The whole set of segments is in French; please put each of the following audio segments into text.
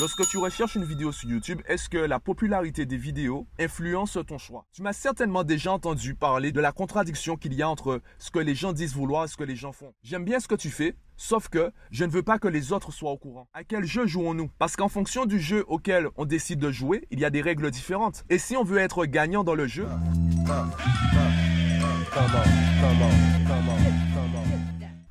Lorsque tu recherches une vidéo sur YouTube, est-ce que la popularité des vidéos influence ton choix? Tu m'as certainement déjà entendu parler de la contradiction qu'il y a entre ce que les gens disent vouloir et ce que les gens font. J'aime bien ce que tu fais, sauf que je ne veux pas que les autres soient au courant. À quel jeu jouons-nous? Parce qu'en fonction du jeu auquel on décide de jouer, il y a des règles différentes. Et si on veut être gagnant dans le jeu...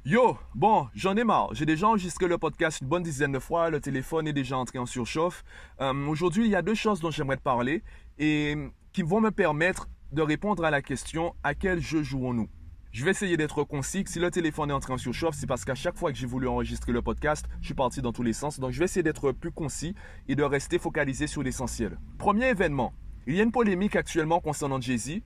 Yo, bon, j'en ai marre. J'ai déjà enregistré le podcast une bonne dizaine de fois. Le téléphone est déjà entré en surchauffe. Euh, aujourd'hui, il y a deux choses dont j'aimerais te parler et qui vont me permettre de répondre à la question à quel jeu jouons-nous? Je vais essayer d'être concis. Si le téléphone est entré en surchauffe, c'est parce qu'à chaque fois que j'ai voulu enregistrer le podcast, je suis parti dans tous les sens. Donc, je vais essayer d'être plus concis et de rester focalisé sur l'essentiel. Premier événement. Il y a une polémique actuellement concernant Jay-Z.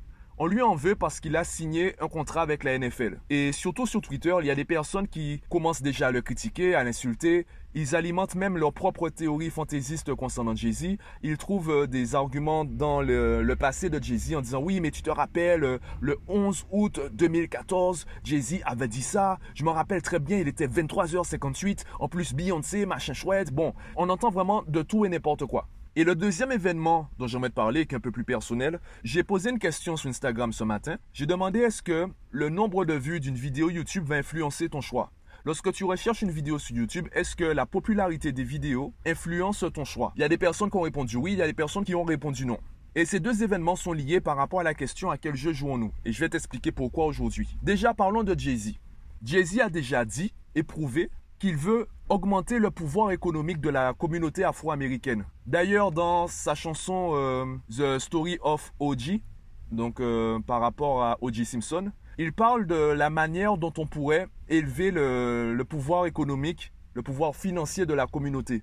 On lui en veut parce qu'il a signé un contrat avec la NFL. Et surtout sur Twitter, il y a des personnes qui commencent déjà à le critiquer, à l'insulter. Ils alimentent même leurs propres théories fantaisistes concernant Jay-Z. Ils trouvent euh, des arguments dans le, passé de Jay-Z en disant oui, mais tu te rappelles, euh, le 11 août 2014, Jay-Z avait dit ça. Je me rappelle très bien, il était 23h58. En plus, Beyoncé, machin chouette. Bon, on entend vraiment de tout et n'importe quoi. Et le deuxième événement dont j'aimerais te parler, qui est un peu plus personnel, j'ai posé une question sur Instagram ce matin. J'ai demandé est-ce que le nombre de vues d'une vidéo YouTube va influencer ton choix Lorsque tu recherches une vidéo sur YouTube, est-ce que la popularité des vidéos influence ton choix? Il y a des personnes qui ont répondu oui, il y a des personnes qui ont répondu non. Et ces deux événements sont liés par rapport à la question à quel jeu jouons-nous? Et je vais t'expliquer pourquoi aujourd'hui. Déjà, parlons de Jay-Z. Jay-Z a déjà dit et prouvé qu'il veut augmenter le pouvoir économique de la communauté afro-américaine. D'ailleurs, dans sa chanson euh, The Story of O.G., donc euh, par rapport à O.J. Simpson, il parle de la manière dont on pourrait élever le, pouvoir économique, le pouvoir financier de la communauté.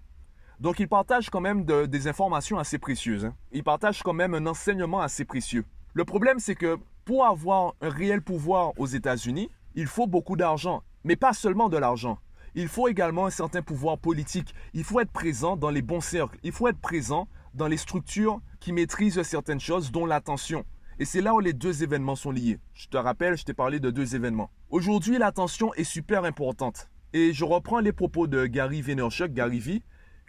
Donc il partage quand même des informations assez précieuses. Hein. Il partage quand même un enseignement assez précieux. Le problème, c'est que pour avoir un réel pouvoir aux États-Unis, il faut beaucoup d'argent. Mais pas seulement de l'argent il faut également un certain pouvoir politique. Il faut être présent dans les bons cercles. Il faut être présent dans les structures qui maîtrisent certaines choses, dont l'attention. Et c'est là où les deux événements sont liés. Je te rappelle, je t'ai parlé de deux événements. Aujourd'hui, l'attention est super importante. Et je reprends les propos de Gary Vaynerchuk, Gary V,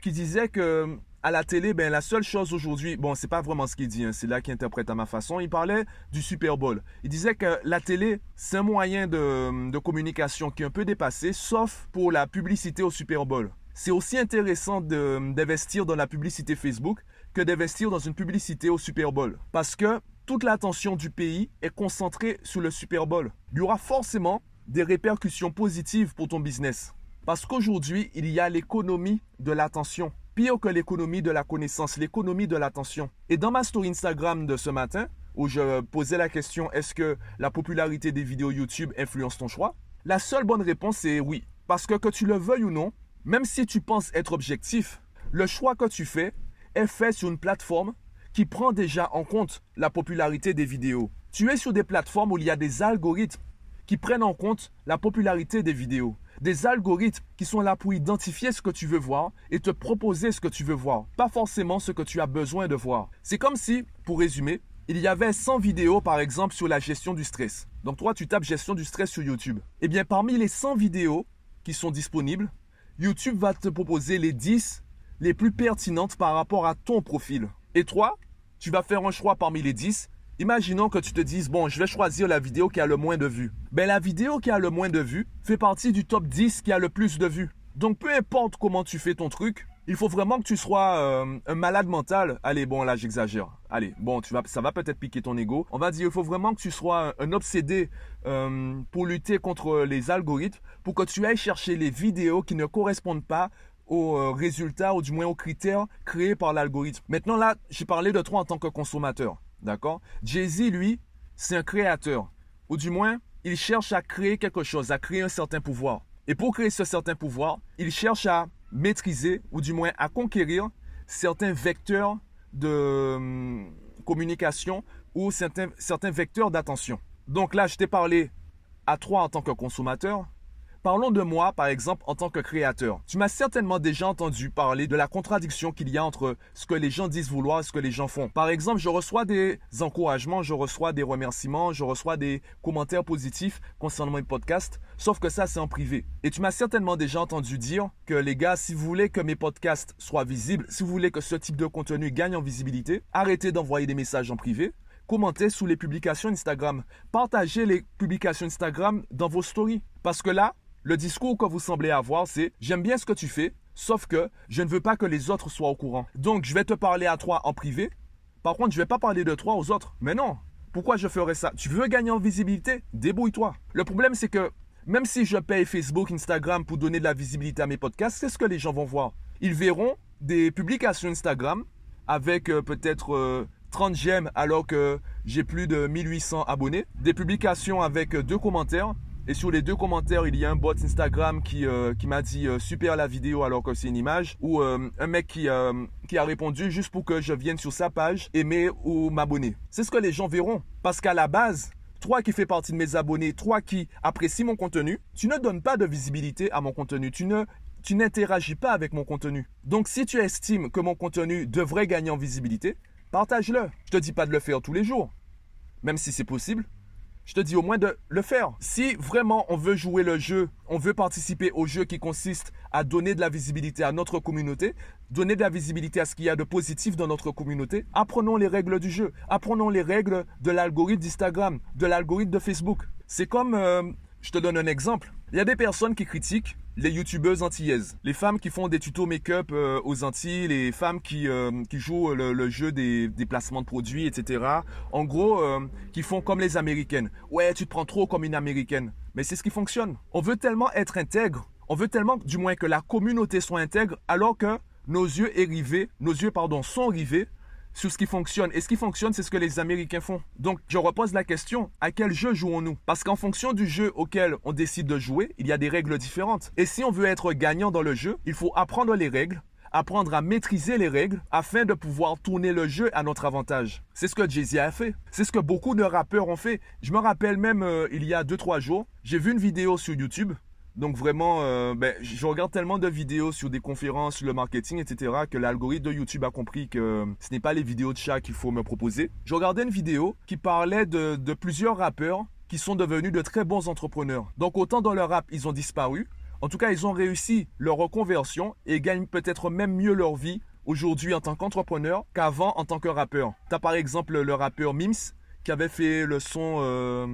qui disait que à la télé, ben, la seule chose aujourd'hui, bon, c'est pas vraiment ce qu'il dit, hein, c'est là qu'il interprète à ma façon. Il parlait du Super Bowl. Il disait que la télé, c'est un moyen de, communication qui est un peu dépassé, sauf pour la publicité au Super Bowl. C'est aussi intéressant d'investir dans la publicité Facebook que d'investir dans une publicité au Super Bowl. Parce que toute l'attention du pays est concentrée sur le Super Bowl. Il y aura forcément des répercussions positives pour ton business. Parce qu'aujourd'hui, il y a l'économie de l'attention pire que l'économie de la connaissance, l'économie de l'attention. Et dans ma story Instagram de ce matin, où je posais la question est-ce que la popularité des vidéos YouTube influence ton choix? La seule bonne réponse est oui. Parce que que tu le veuilles ou non, même si tu penses être objectif, le choix que tu fais est fait sur une plateforme qui prend déjà en compte la popularité des vidéos. Tu es sur des plateformes où il y a des algorithmes qui prennent en compte la popularité des vidéos des algorithmes qui sont là pour identifier ce que tu veux voir et te proposer ce que tu veux voir, pas forcément ce que tu as besoin de voir. C'est comme si, pour résumer, il y avait 100 vidéos par exemple sur la gestion du stress. Donc toi, tu tapes gestion du stress sur YouTube. Eh bien, parmi les 100 vidéos qui sont disponibles, YouTube va te proposer les 10 les plus pertinentes par rapport à ton profil. Et toi, tu vas faire un choix parmi les 10 Imaginons que tu te dises, bon, je vais choisir la vidéo qui a le moins de vues. Ben, la vidéo qui a le moins de vues fait partie du top 10 qui a le plus de vues. Donc, peu importe comment tu fais ton truc, il faut vraiment que tu sois euh, un malade mental. Allez, bon, là, j'exagère. Allez, bon, tu vas, ça va peut-être piquer ton ego. On va dire, il faut vraiment que tu sois un, obsédé euh, pour lutter contre les algorithmes, pour que tu ailles chercher les vidéos qui ne correspondent pas aux euh, résultats ou du moins aux critères créés par l'algorithme. Maintenant, là, j'ai parlé de toi en tant que consommateur. D'accord? Jay-Z, lui, c'est un créateur. Ou du moins, il cherche à créer quelque chose, à créer un certain pouvoir. Et pour créer ce certain pouvoir, il cherche à maîtriser, ou du moins à conquérir, certains vecteurs de hum, communication ou certains, vecteurs d'attention. Donc là, je t'ai parlé à toi en tant que consommateur. Parlons de moi, par exemple, en tant que créateur. Tu m'as certainement déjà entendu parler de la contradiction qu'il y a entre ce que les gens disent vouloir et ce que les gens font. Par exemple, je reçois des encouragements, je reçois des remerciements, je reçois des commentaires positifs concernant mes podcasts, sauf que ça, c'est en privé. Et tu m'as certainement déjà entendu dire que les gars, si vous voulez que mes podcasts soient visibles, si vous voulez que ce type de contenu gagne en visibilité, arrêtez d'envoyer des messages en privé commentez sous les publications Instagram. Partagez les publications Instagram dans vos stories. Parce que là, le discours que vous semblez avoir, c'est j'aime bien ce que tu fais, sauf que je ne veux pas que les autres soient au courant. Donc, je vais te parler à toi en privé. Par contre, je ne vais pas parler de toi aux autres. Mais non, pourquoi je ferais ça? Tu veux gagner en visibilité? Débrouille-toi. Le problème, c'est que même si je paye Facebook, Instagram pour donner de la visibilité à mes podcasts, c'est ce que les gens vont voir. Ils verront des publications Instagram avec euh, peut-être 30 euh, j'aime alors que j'ai plus de 1800 abonnés, des publications avec euh, deux commentaires et sur les deux commentaires, il y a un bot Instagram qui, euh, qui m'a dit euh, super la vidéo alors que c'est une image. Ou euh, un mec qui, qui a répondu juste pour que je vienne sur sa page, aimer ou m'abonner. C'est ce que les gens verront. Parce qu'à la base, toi qui fais partie de mes abonnés, toi qui apprécies mon contenu, tu ne donnes pas de visibilité à mon contenu. Tu ne tu n'interagis pas avec mon contenu. Donc si tu estimes que mon contenu devrait gagner en visibilité, partage-le. Je te dis pas de le faire tous les jours, même si c'est possible je te dis au moins de le faire. Si vraiment on veut jouer le jeu, on veut participer au jeu qui consiste à donner de la visibilité à notre communauté, donner de la visibilité à ce qu'il y a de positif dans notre communauté, apprenons les règles du jeu, apprenons les règles de l'algorithme d'Instagram, de l'algorithme de Facebook. C'est comme, euh, je te donne un exemple, il y a des personnes qui critiquent les youtubeuses antillaises, les femmes qui font des tutos make-up euh, aux Antilles, les femmes qui, euh, qui jouent le, jeu des, placements de produits, etc. En gros, euh, qui font comme les américaines. Ouais, tu te prends trop comme une américaine. Mais c'est ce qui fonctionne. On veut tellement être intègre, on veut tellement du moins que la communauté soit intègre, alors que nos yeux, rivés, nos yeux pardon, sont rivés sur ce qui fonctionne. Et ce qui fonctionne, c'est ce que les Américains font. Donc, je repose la question, à quel jeu jouons-nous? Parce qu'en fonction du jeu auquel on décide de jouer, il y a des règles différentes. Et si on veut être gagnant dans le jeu, il faut apprendre les règles, apprendre à maîtriser les règles afin de pouvoir tourner le jeu à notre avantage. C'est ce que Jay-Z a fait. C'est ce que beaucoup de rappeurs ont fait. Je me rappelle même, euh, il y a 2-3 jours, j'ai vu une vidéo sur YouTube donc vraiment, euh, ben, je regarde tellement de vidéos sur des conférences sur le marketing, etc., que l'algorithme de YouTube a compris que ce n'est pas les vidéos de chat qu'il faut me proposer. Je regardais une vidéo qui parlait de, plusieurs rappeurs qui sont devenus de très bons entrepreneurs. Donc autant dans leur rap, ils ont disparu. En tout cas, ils ont réussi leur reconversion et gagnent peut-être même mieux leur vie aujourd'hui en tant qu'entrepreneur qu'avant en tant que rappeur. Tu as par exemple le rappeur Mims qui avait fait le son... Euh,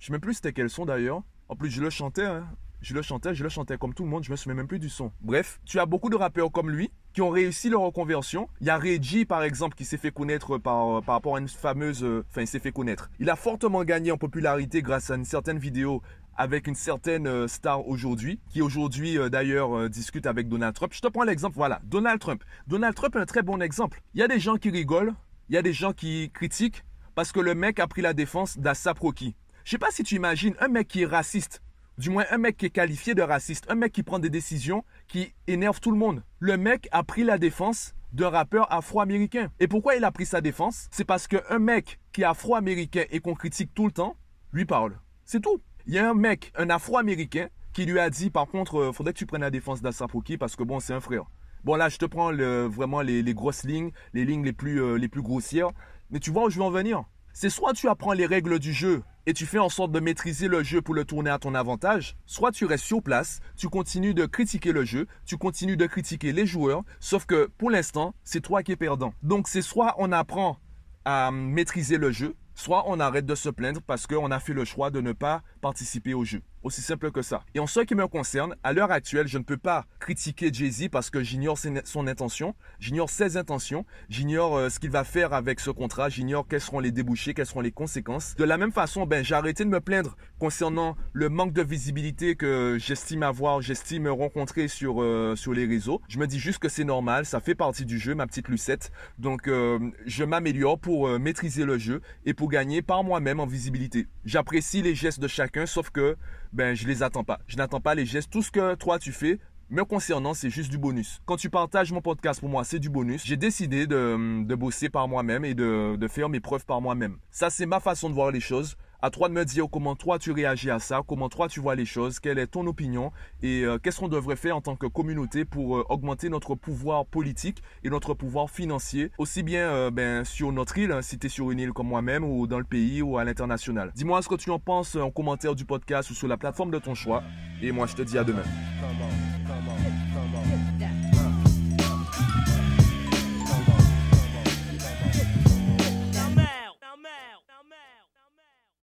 je ne sais même plus c'était quel son d'ailleurs. En plus, je le chantais. Hein je le chantais, je le chantais comme tout le monde, je me souviens même plus du son. Bref, tu as beaucoup de rappeurs comme lui qui ont réussi leur reconversion. Il y a Reggie, par exemple, qui s'est fait connaître par, par rapport à une fameuse... Euh, enfin, il s'est fait connaître. Il a fortement gagné en popularité grâce à une certaine vidéo avec une certaine euh, star aujourd'hui, qui aujourd'hui euh, d'ailleurs discute avec Donald Trump. Je te prends l'exemple, voilà, Donald Trump. Donald Trump est un très bon exemple. Il y a des gens qui rigolent, il y a des gens qui critiquent parce que le mec a pris la défense d'Assa Rocky. Je sais pas si tu imagines un mec qui est raciste, du moins un mec qui est qualifié de raciste, un mec qui prend des décisions qui énervent tout le monde. Le mec a pris la défense d'un rappeur afro-américain. Et pourquoi il a pris sa défense? C'est parce qu'un mec qui est afro-américain et qu'on critique tout le temps, lui parle. C'est tout. Il y a un mec, un afro-américain, qui lui a dit par contre, euh, faudrait que tu prennes la défense d'Asapoki parce que bon, c'est un frère. Bon là, je te prends vraiment les, grosses lignes, les lignes les plus, euh, les plus grossières. Mais tu vois où je veux en venir? C'est soit tu apprends les règles du jeu et tu fais en sorte de maîtriser le jeu pour le tourner à ton avantage, soit tu restes sur place, tu continues de critiquer le jeu, tu continues de critiquer les joueurs, sauf que pour l'instant, c'est toi qui es perdant. Donc c'est soit on apprend à maîtriser le jeu, soit on arrête de se plaindre parce qu'on a fait le choix de ne pas participer au jeu. Aussi simple que ça. Et en ce qui me concerne, à l'heure actuelle, je ne peux pas critiquer Jay-Z parce que j'ignore son intention, j'ignore ses intentions, j'ignore euh, ce qu'il va faire avec ce contrat, j'ignore quels seront les débouchés, quelles seront les conséquences. De la même façon, ben, j'ai arrêté de me plaindre concernant le manque de visibilité que j'estime avoir, j'estime rencontrer sur, euh, sur les réseaux. Je me dis juste que c'est normal, ça fait partie du jeu, ma petite Lucette. Donc, euh, je m'améliore pour maîtriser le jeu et pour gagner par moi-même en visibilité. J'apprécie les gestes de chacun, sauf que ben je les attends pas. Je n'attends pas les gestes. Tout ce que toi tu fais, me concernant, c'est juste du bonus. Quand tu partages mon podcast pour moi, c'est du bonus. J'ai décidé de, de, bosser par moi-même et de, de faire mes preuves par moi-même. Ça, c'est ma façon de voir les choses. À toi de me dire comment toi tu réagis à ça, comment toi tu vois les choses, quelle est ton opinion et euh, qu'est-ce qu'on devrait faire en tant que communauté pour euh, augmenter notre pouvoir politique et notre pouvoir financier, aussi bien euh, ben, sur notre île, hein, si tu es sur une île comme moi-même, ou dans le pays, ou à l'international. Dis-moi ce que tu en penses en commentaire du podcast ou sur la plateforme de ton choix. Et moi, je te dis à demain.